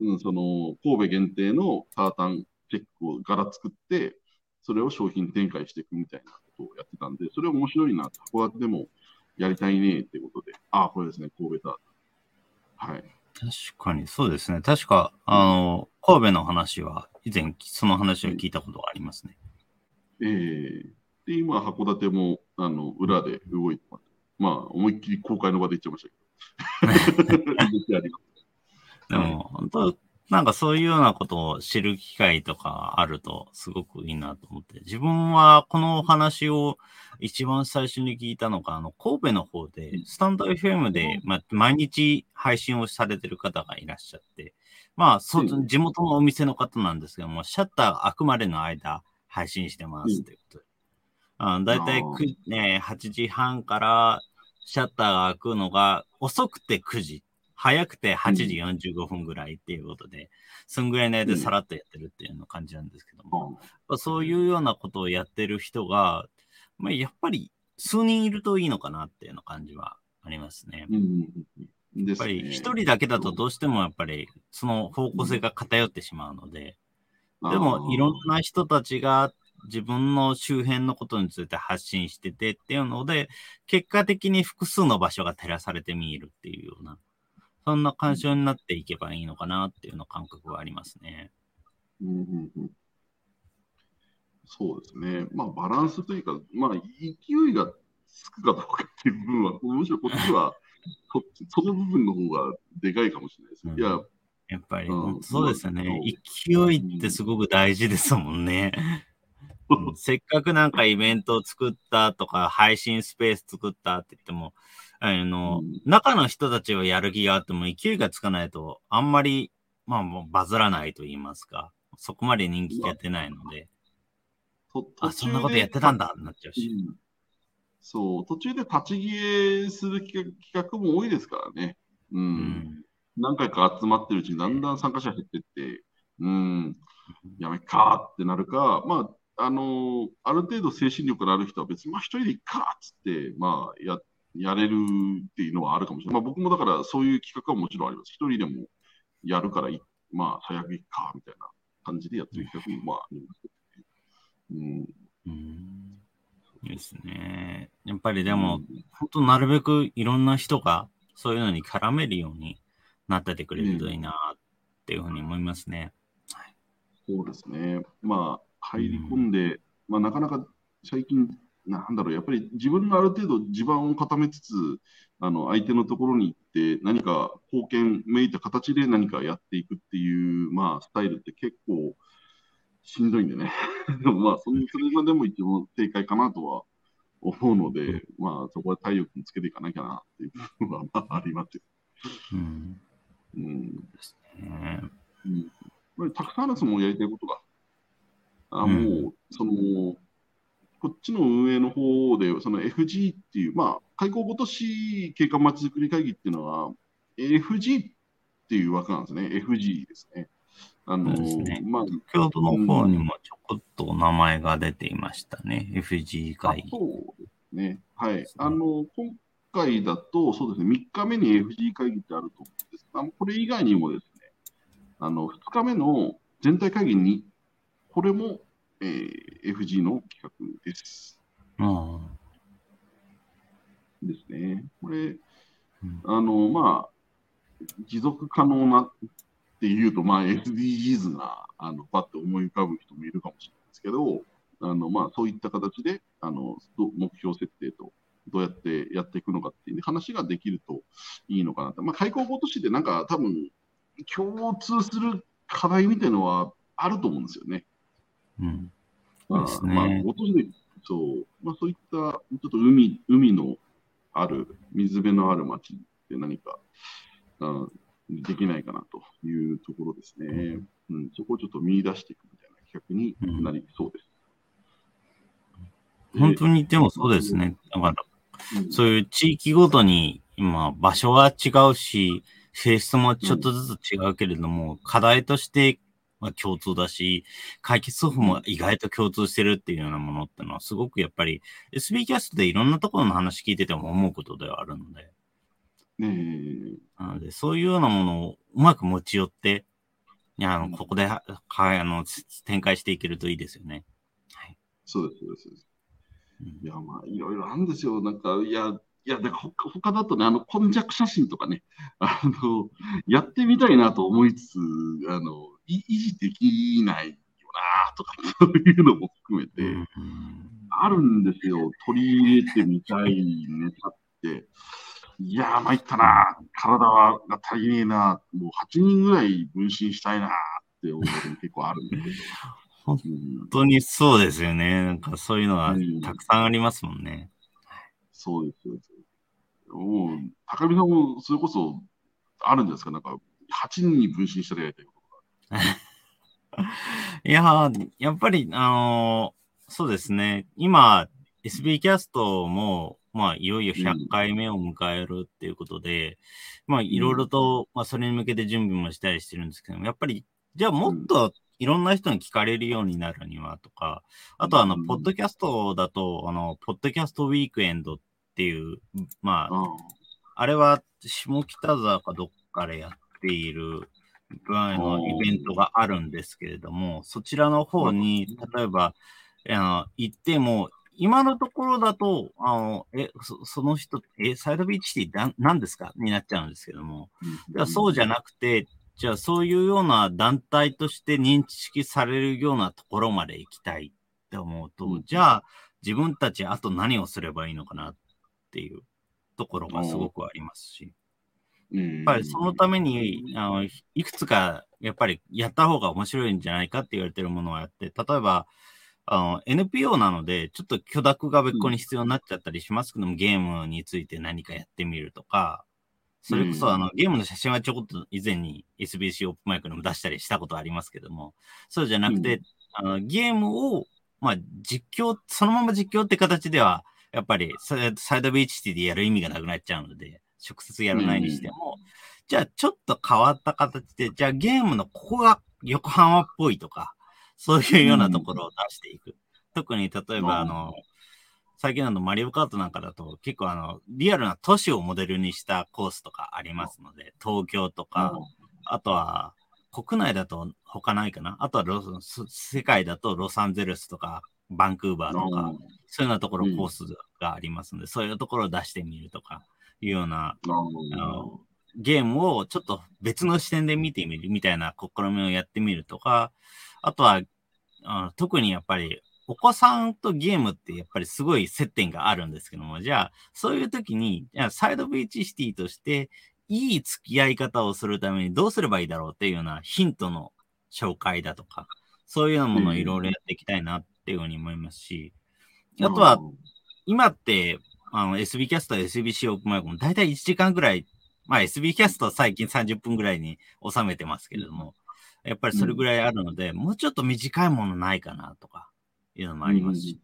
うん、その神戸限定のタータンチェックを柄作って、それを商品展開していくみたいなことをやってたんで、それ面白いな、函館でもやりたいねってことで、ああ、これですね、神戸タータン。はい。確かにそうですね。確か、あの、神戸の話は、以前その話を聞いたことがありますね。えー、で、今、函館も、あの、裏で動いてます。まあ、思いっきり公開の場で言っちゃいましたけ <laughs> <laughs> でも、本当なんかそういうようなことを知る機会とかあるとすごくいいなと思って、自分はこのお話を一番最初に聞いたのが、あの、神戸の方で、スタンド FM で、まあ、毎日配信をされてる方がいらっしゃって、まあ、そ地元のお店の方なんですけども、シャッター開くまでの間、配信してますということで。あだいたいね、8時半からシャッターが開くのが遅くて9時早くて8時45分ぐらいっていうことで、うん、そんぐらいの間でさらっとやってるっていうような感じなんですけども、うん、そういうようなことをやってる人が、まあ、やっぱり数人いるといいのかなっていうような感じはありますね。うんやっぱり一人だけだとどうしてもやっぱりその方向性が偏ってしまうので、でもいろんな人たちが自分の周辺のことについて発信しててっていうので、結果的に複数の場所が照らされて見えるっていうような、そんな干渉になっていけばいいのかなっていうの感覚はありますね。うんうんうん、そうですね。まあ、バランスというか、まあ、勢いがつくかどうかっていう部分は、むしろこっちはそ、その部分の方がでかいかもしれないです。うん、いや、やっぱり、うん、そうですよね。勢いってすごく大事ですもんね。せっかくなんかイベントを作ったとか、配信スペース作ったって言っても、あの、うん、中の人たちはやる気があっても勢いがつかないと、あんまり、まあ、もうバズらないと言いますか、そこまで人気が出ないので、あ、そんなことやってたんだってなっちゃうし、うん。そう、途中で立ち消えする企画も多いですからね。うん。うん、何回か集まってるうちにだんだん参加者減ってって、うん、やめっかってなるか、まあ、あのー、ある程度精神力のある人は別に、まあ一人でいっかっつって、まあやっやれるっていうのはあるかもしれない。まあ、僕もだからそういう企画はもちろんあります。一人でもやるからまあ、早くいっか、みたいな感じでやってる企画もまああります。うん。うんですね。やっぱりでも、うん、本当なるべくいろんな人がそういうのに絡めるようになっててくれるといいなっていうふうに思いますね。はい、そうですね。まあ、入り込んで、うん、まあ、なかなか最近なんだろう、やっぱり自分のある程度地盤を固めつつ、あの相手のところに行って、何か貢献めいた形で何かやっていくっていう、まあ、スタイルって結構しんどいんでね。で <laughs> もまあそ、それがでも一応正解かなとは思うので、まあ、そこは体力につけていかなきゃなっていう部分はまあありますよ。うん。うん。うん。たくさんあるんですもん、やりたいことが。あもう、その、こっちの運営の方で、その FG っていう、まあ、開校ごとし景観まちづくり会議っていうのは、FG っていう枠なんですね。FG ですね。あのね、まあ、先ほどの方にもちょこっと名前が出ていましたね。FG 会議。そうですね。はい。あの、今回だと、そうですね、3日目に FG 会議ってあると思うんですあのこれ以外にもですね、あの、2日目の全体会議に、これもえー、FG の企画です。あですね。これ、うん、あの、まあ、持続可能なっていうと、まあ、SDGs な、あの、パッと思い浮かぶ人もいるかもしれないですけど、あの、まあ、そういった形で、あの、目標設定と、どうやってやっていくのかっていう話ができるといいのかなと。まあ、開口ごとしでなんか多分、共通する課題みたいのはあると思うんですよね。うん。そうですね。まあ、そう、まあ、そういったちょっと海海のある、水辺のある町で何か、あできないかなというところですね。うん、うん、そこをちょっと見出していくみたいな企画になりそうです。うん、本当に、でもそうですね。だから、うん、そういう地域ごとに今、場所は違うし、性質もちょっとずつ違うけれども、課題としてまあ、共通だし、解決方法も意外と共通してるっていうようなものってのは、すごくやっぱり、SB キャストでいろんなところの話聞いてても思うことではあるので。なので、そういうようなものをうまく持ち寄って、いや、あの、ここで、は、あの、展開していけるといいですよね。はい。そうです、そうです。いや、まあ、いろいろあるんですよ。なんか、いや、いや、で他他だとね、あの、今昔写真とかね、あの、やってみたいなと思いつつ、あの、維持できないよなとか、そういうのも含めて、あるんですよ。取り入れてみたいネタって。いやー、参ったな。体はが足りねえな。もう8人ぐらい分身したいなって思うことも結構あるんだけど。本当にそうですよね。なんかそういうのはたくさんありますもんね。そうですよ。もう、高見さんもそれこそあるんですかなんか、8人に分身したりたいことが。いややっぱり、あのー、そうですね。今、SB キャストも、まあ、いよいよ100回目を迎えるっていうことで、うん、まあ、いろいろと、まあ、それに向けて準備もしたりしてるんですけども、やっぱり、じゃあもっといろんな人に聞かれるようになるにはとか、あとあの、ポッドキャストだと、あの、ポッドキャストウィークエンドっていう、まあ、あれは下北沢かどっかでやっている、あのイベントがあるんですけれども、そちらの方に、例えば、あの行っても、今のところだと、あの、え、そその人、え、サイドビーチシティ何ですか？になっちゃうんですけども、じゃそうじゃなくて、じゃあそういうような団体として認識されるようなところまで行きたいって思うと、うん、じゃあ自分たちあと何をすればいいのかなっていうところがすごくありますし、やっぱりそのためにあのいくつかやっぱりやった方が面白いんじゃないかって言われてるものをやって、例えばあの NPO なのでちょっと許諾が別個に必要になっちゃったりしますけども、うん、ゲームについて何かやってみるとか、それこそ、あの、ゲームの写真はちょこっと以前に SBC オープンマイクでも出したりしたことありますけども、そうじゃなくて、うん、あの、ゲームを、まあ、実況、そのまま実況って形では、やっぱりサイドビーチティでやる意味がなくなっちゃうので、直接やらないにしても、うん、じゃあちょっと変わった形で、じゃあゲームのここが横浜っぽいとか、そういうようなところを出していく。うん、特に例えば、あ。の、最近のマリオカートなんかだと結構あの、リアルな都市をモデルにしたコースとかありますので、東京とか、あとは国内だと他ないかな？あとはロ世界だとロサンゼルスとかバンクーバーとか、そういうようなところコースがありますので、そういうところを出してみるとかいうような、あのゲームをちょっと別の視点で見てみるみたいな試みをやってみるとか、あとは、あ特にやっぱりお子さんとゲームってやっぱりすごい接点があるんですけども、じゃあ、そういう時に、サイドビーチシティとして、いい付き合い方をするためにどうすればいいだろうっていうようなヒントの紹介だとか、そういうようなものをいろいろやっていきたいなっていうふうに思いますし、あとは、今って、あの、SB キャスト、SBC オープンマイクも大体1時間ぐらい、まあ SB キャストは最近30分ぐらいに収めてますけれども、やっぱりそれぐらいあるので、もうちょっと短いものないかなとか、いうのもありますし、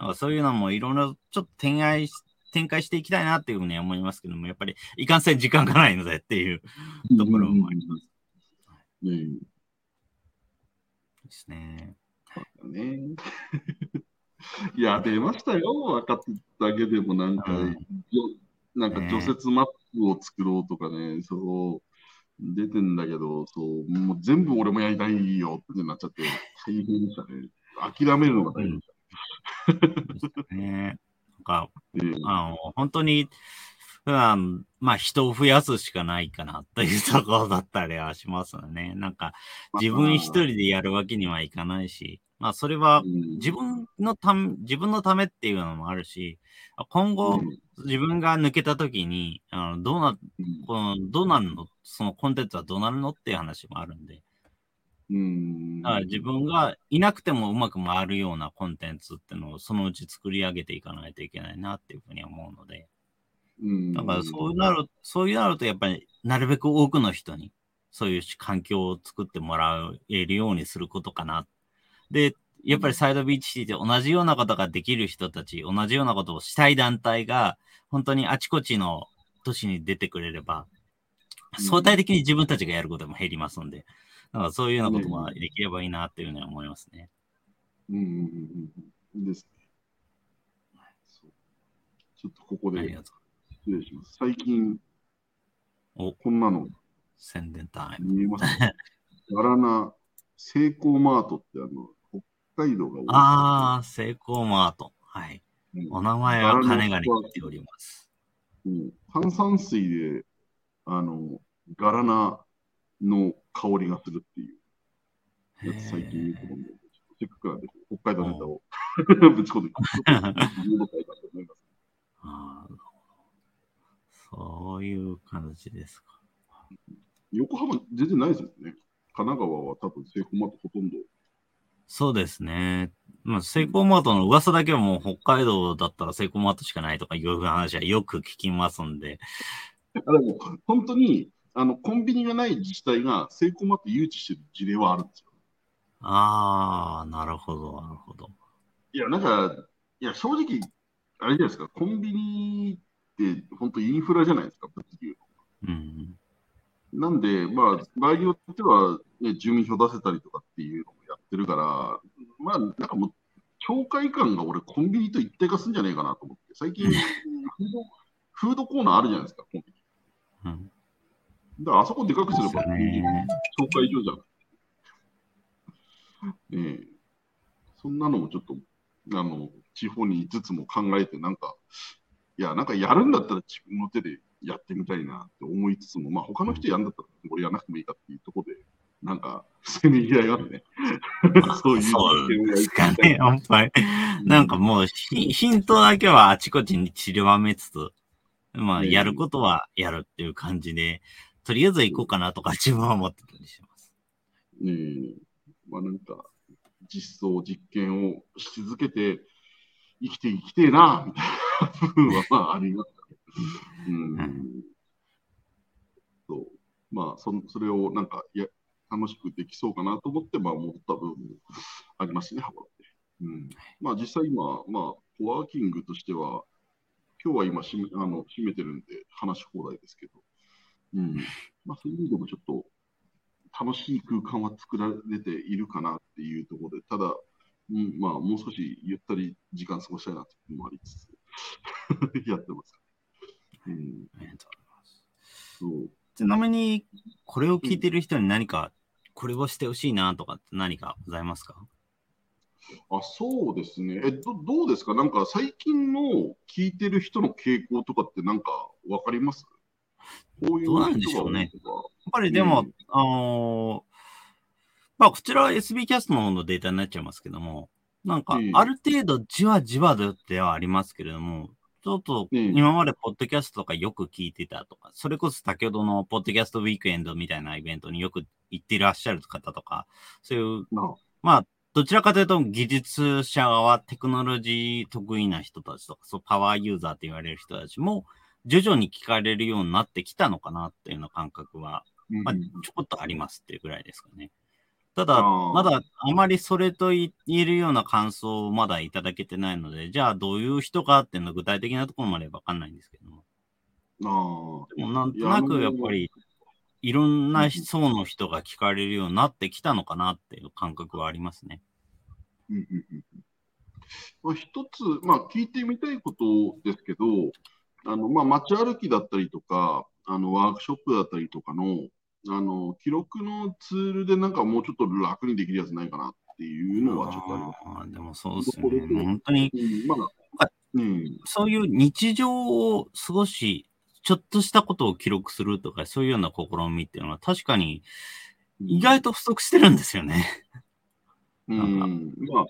うん、そういうのもいろいろちょっと展開展開していきたいなっていうふうに思いますけども、やっぱりいかんせん時間がないのでっていうところもあります。うん、うん、ですね。ねいや、出ましたよ、分かっただけでもなんか、うん、なんか除雪マップを作ろうとかね、ねそう、出てんだけど、そう、もう全部俺もやりたいよってなっちゃって、大変でしたね。諦めるのが大変ですね。なんか、えー、あの、本当に、普段、まあ人を増やすしかないかなというところだったりはしますよね。なんか、自分一人でやるわけにはいかないし、まあそれは自分のため、自分のためっていうのもあるし、今後、自分が抜けた時に、あのどうな、この、どうなるの？そのコンテンツはどうなるのっていう話もあるんで、うん。だから自分がいなくてもうまく回るようなコンテンツっていうのをそのうち作り上げていかないといけないなっていうふうに思うので。うん。だからそうなる、そういうなるとやっぱりなるべく多くの人にそういう環境を作ってもらえるようにすることかな。で、やっぱりサイドビーチシティで同じようなことができる人たち、同じようなことをしたい団体が本当にあちこちの都市に出てくれれば、相対的に自分たちがやることも減りますんで、なんかそういうようなことができればいいなっていうふうに思いますね。うんうんうんうん。ですね。ちょっとここで失礼します。最近、おこんなの宣伝タイム。見えますね。ガラナ、セイコーマートってあの、北海道が多い。ああ、セイコーマート。はい。うん、お名前は金がに言っております。うん、炭酸水で、あの、ガラナの香りがするっていうやつ最近見てるんで、せっかくなんで北海道ネタをぶち込んで、そういう感じですか。横浜全然ないですもんね。神奈川は多分セイコーマートほとんど。そうですね。まあ、セイコーマートの噂だけはもう北海道だったらセイコーマートしかないとかいう話はよく聞きますんで。あでも本当にあのコンビニがない自治体がセイコーマート誘致してる事例はあるんですよ。ああ、なるほど、なるほど。いや、なんか、いや、正直、あれじゃないですか、コンビニって本当インフラじゃないですか、物流うん。なんで、まあ、場合によっては、ね、住民票出せたりとかっていうのもやってるから、まあ、なんかもう、境界感が俺、コンビニと一体化するんじゃないかなと思って、最近、フードコーナーあるじゃないですか、コンビニ。うん、だから、あそこでかくすれば、ね紹介所じゃん。ねえ。そんなのもちょっと、あの、地方に5つも考えて、なんか、いや、なんかやるんだったら自分の手でやってみたいなって思いつつも、まあ、他の人やるんだったら俺やらなくてもいいかっていうところで、なんか、せめぎ合いがね。そういうですかね、<laughs> やっぱり。なんかもうヒ、ヒントだけはあちこちに散りばめつつ、まあ、うんやることはやるっていう感じで、とりあえず行こうかなとか自分は思ってたりします。ねえ、まあなんか、実装、実験をし続けて、生きていきてえな、みたいな部分は、まあ、あります。うんそう。まあ、そそれをなんかや、楽しくできそうかなと思って、まあ、思った部分もありますね、箱って。うん。まあ、実際今、まあ、コワーキングとしては、今日は今閉めあの閉めてるんで話し放題ですけど、うん。まあ、そういう意味でもちょっと、楽しい空間は作られているかなっていうところで、ただ、うん、まあ、もう少しゆったり時間過ごしたいなっていうのもありつつ、<laughs> やってます。うん、ありがとうございます。そう。ちなみに、これを聞いてる人に何か、これをしてほしいなとかって何かございますか？あ、そうですね。え、ど、どうですか？なんか最近の聞いてる人の傾向とかってなんかわかります？こういうどうなんでしょうね。やっぱりでも、うん。あのーまあ、こちらは SB キャストの方のデータになっちゃいますけども、なんかう、んある程度じわじわではありますけれども、ちょっとうん。今までポッドキャストとかよく聞いてたとか、それこそ先ほどのポッドキャストウィークエンドみたいなイベントによく行っていらっしゃる方とか、そういう、まあ、まあ、どちらかというと技術者側、テクノロジー得意な人たちとか、そうパワーユーザーって言われる人たちも、徐々に聞かれるようになってきたのかなっていうような感覚はまあ、うんちょこっとありますっていうぐらいですかね。ただ、まだあまりそれと言えるような感想をまだいただけてないので、じゃあどういう人かっていうのは具体的なところまでわかんないんですけども。あでもなんとなくやっぱり、いろんな層の人が聞かれるようになってきたのかなっていう感覚はありますね。うんうんうんうんまあ、一つ、まあ、聞いてみたいことですけど、あのまあ、街歩きだったりとか、あのワークショップだったりとかのあの記録のツールでなんかもうちょっと楽にできるやつないかなっていうのはちょっとあります。でもそうですね。本当に、うんまあうんそういう日常を過ごし、ちょっとしたことを記録するとか、そういうような試みっていうのは確かに意外と不足してるんですよね。うん、まあ、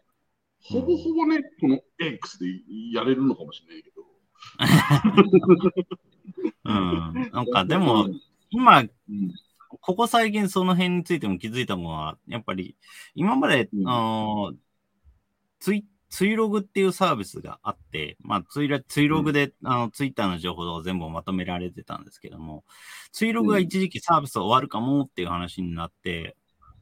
ほぼほぼね、この X でやれるのかもしれないけど。うん。<laughs> なんかでも、<laughs> 今、うんここ最近その辺についても気づいたのは、やっぱり今まで、うん。あのツイ、ツイログっていうサービスがあって、まあツイラ、ツイログで、あの、ツイッターの情報を全部まとめられてたんですけども、ツイログが一時期サービス終わるかもっていう話になって、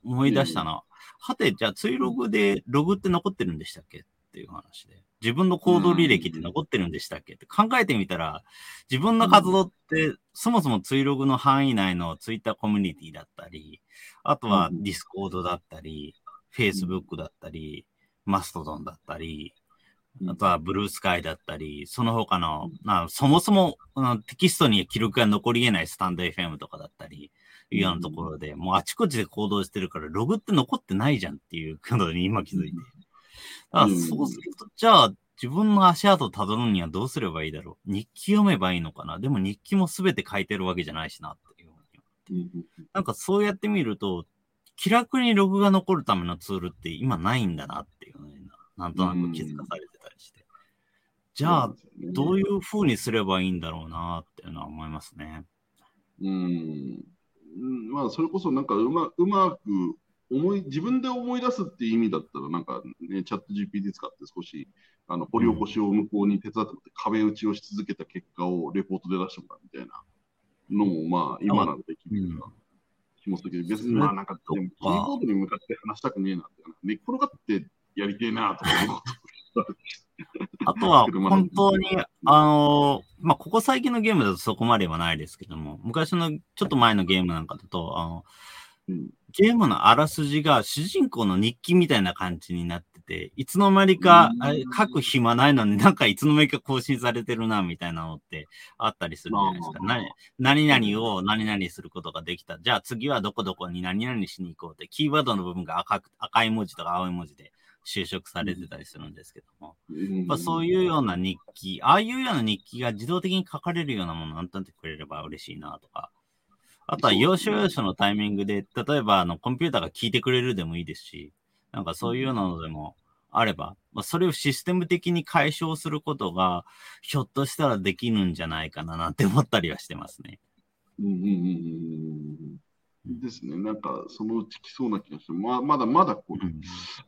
思い出したのは、はて、じゃあツイログでログって残ってるんでしたっけ？っていう話で。自分の行動履歴って残ってるんでしたっけ？って考えてみたら、自分の活動って、そもそもツイログの範囲内のツイッターコミュニティだったり、あとはうんディスコードだったり、フェイスブックだったり、マストドンだったり、うん。あとはブルースカイだったり、その他の、まあ、そもそもテキストに記録が残り得ないスタンド FM とかだったり、いうようなところで、もうあちこちで行動してるから、ログって残ってないじゃんっていうことに今気づいて。だからそうすると、じゃあ、自分の足跡たどるにはどうすればいいだろう？日記読めばいいのかな？でも日記もすべて書いてるわけじゃないしなっていう。うんなんかそうやってみると、気楽にログが残るためのツールって今ないんだなっていうななんとなく気づかされてたりして。じゃあ、どういいう風にすればいいんだろうなっていうのは思いますね。うん。うんまあ、それこそなんかうまうまく思い、自分で思い出すっていう意味だったら、なんかね、チャット GPT 使って少し、あの、掘り起こしを向こうに手伝ってもらって、壁打ちをし続けた結果をレポートで出してもらうみたいなのも、まあ、今ならできるような気もするけど、別にまあなんか、キーボードに向かって話したくねえなって、寝っ転がってやりてえなとか思うあとは、本当に、あのまあ、ここ最近のゲームだとそこまではないですけども、昔のちょっと前のゲームなんかだと、あの、うんゲームのあらすじが主人公の日記みたいな感じになってて、いつの間にか、書く暇ないのになんかいつの間にか更新されてるな、みたいなのってあったりするじゃないですか。何何々を何々することができた。じゃあ次はどこどこに何々しに行こうって、キーワードの部分が赤く赤い文字とか青い文字で就職されてたりするんですけども。まあ、そういうような日記、ああいうような日記が自動的に書かれるようなものをなんとなってくれれば嬉しいなとか。あとは要所要所のタイミングで、例えばあのコンピューターが聞いてくれるでもいいですし、なんかそういうようなのでもあれば、まあ、それをシステム的に解消することが、ひょっとしたらできるんじゃないかななんて思ったりはしてますね。うんうんうんうんうんですね。なんか、そのうち来そうな気がして、ままだまだこうん。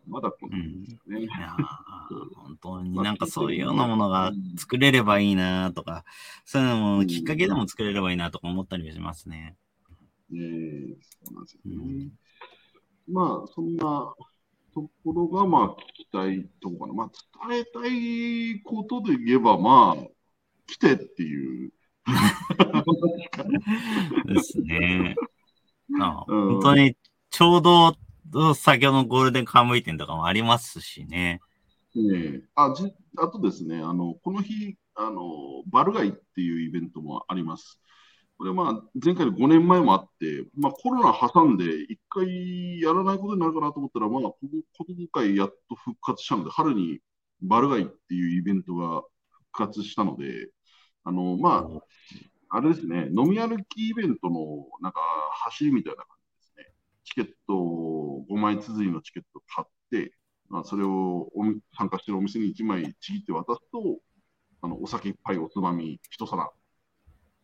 まだこうんですね。いやー本当に。なんかそういうようなものが作れればいいなとか、そういうのもきっかけでも作れればいいなとか思ったりはしますね。ええそうなんですようねん。まあ、そんなところが、まあ、聞きたいところかな。まあ、伝えたいことで言えば、まあ、来てっていう。<laughs> ですね。あうん本当に、ちょうど、先ほどのゴールデンカムイ店とかもありますしね。ええあじあとですね、あのこの日あの、バルガイっていうイベントもあります。これ、まあ、前回の5年前もあって、まあ、コロナ挟んで、一回やらないことになるかなと思ったら、まあ、ここ今回やっと復活したので、春にバルガイっていうイベントが復活したので、あのまあ、あれですね、飲み歩きイベントのなんか走りみたいな感じですね。チケットを、5枚綴りのチケットを買って、まあ、それをお参加してるお店に1枚ちぎって渡すと、あのお酒いっぱいおつまみ一皿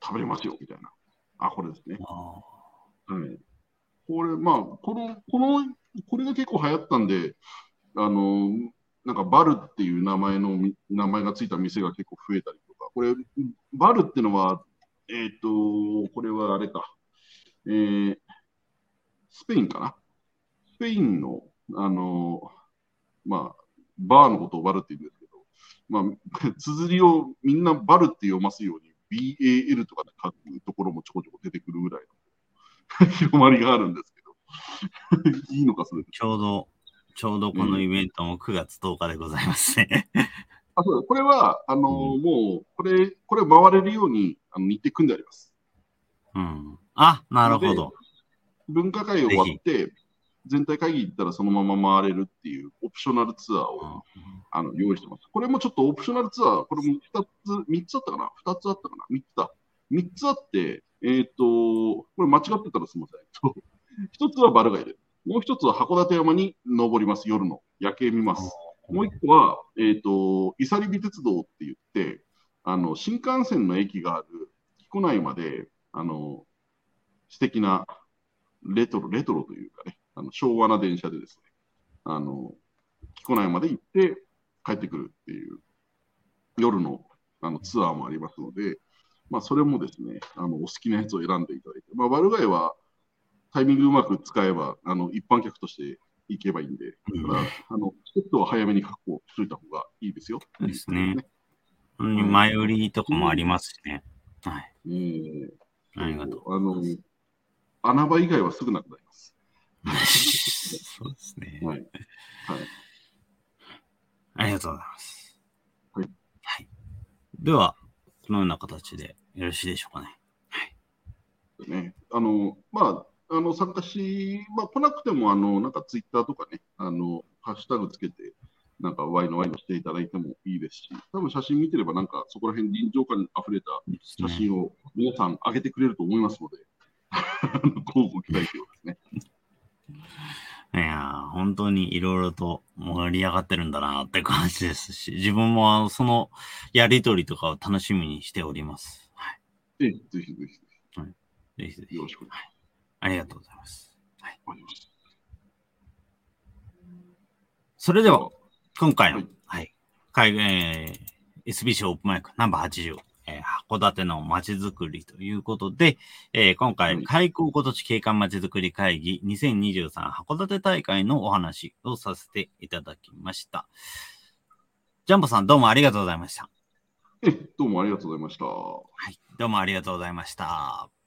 食べれますよみたいな。あ、これですね。あはい。これ、まあ、この、この、これが結構流行ったんで、あの、なんかバルっていう名前のみ、名前がついた店が結構増えたりとか、これ、バルってのは、えっ、と、これはあれか、えー、スペインかな？スペインの、あの、まあ、バーのことをバルって言うんですけど、まあ、<laughs> 綴りをみんなバルって読ますように、BAL とかで書くところもちょこちょこ出てくるぐらいの <laughs> 広まりがあるんですけど、<laughs> いいのか、それで。ちょうど、ちょうどこのイベントも9月10日でございますね。<laughs> あそうだこれは、あのうもう、これ、これ回れるようにあの日程組んであります。うん。あ、なるほど。分科会終わって、全体会議行ったらそのまま回れるっていうオプショナルツアーをあの用意してます。これもちょっとオプショナルツアー、これも2つ、3つあったかな ?2 つあったかな ?3 つだ。3つあって、えっ、と、これ間違ってたらすみません。そう一つはバルガイで、もう一つは函館山に登ります。夜の夜景見ます。もう一個は、えっ、と、イサリビ鉄道って言って、あの、新幹線の駅がある木古内まで、あの、素敵なレトロ、レトロというかね、あの昭和な電車でですね、あの、木古内まで行って帰ってくるっていう夜のあのツアーもありますので、まあ、それもですね、あのお好きなやつを選んでいただいて、まあ、バルガイはタイミングうまく使えば、あの一般客として行けばいいんで、うんだからあのチケットは早めに確保しといた方がいいですよ。そうですね。本当に前売りとかもありますしね。はい。えーありがとう。あの、穴場以外はすぐなくなります。<laughs> そうですね。はい。はい。ありがとうございます。はい。はい。では、このような形でよろしいでしょうかね。ね。あの、まあ、あの、参加し、まあ、来なくても、あの、なんかツイッターとかね、あの、ハッシュタグつけて、なんか、ワイのワイのしていただいてもいいですし、多分写真見てれば、なんか、そこら辺臨場感に溢れた写真を皆さん上げてくれると思いますので、<laughs> ご期待というですね。いやー、本当にいろいろと盛り上がってるんだなって感じですし、自分もそのやりとりとかを楽しみにしております。はい。ええぜひぜひ。ぜぜひぜひ。ひよろしく。お願い。しありがとうございます。はい。それでは、今回の、ははい。い、海えー、SBC オープンマイクナンバー80、えー函館の街づくりということで、えー今は回、い開港今年景観街づくり会議2023函館大会のお話をさせていただきました。ジャンボさん、どうもありがとうございました。ええどうもありがとうございました。はい。どうもありがとうございました。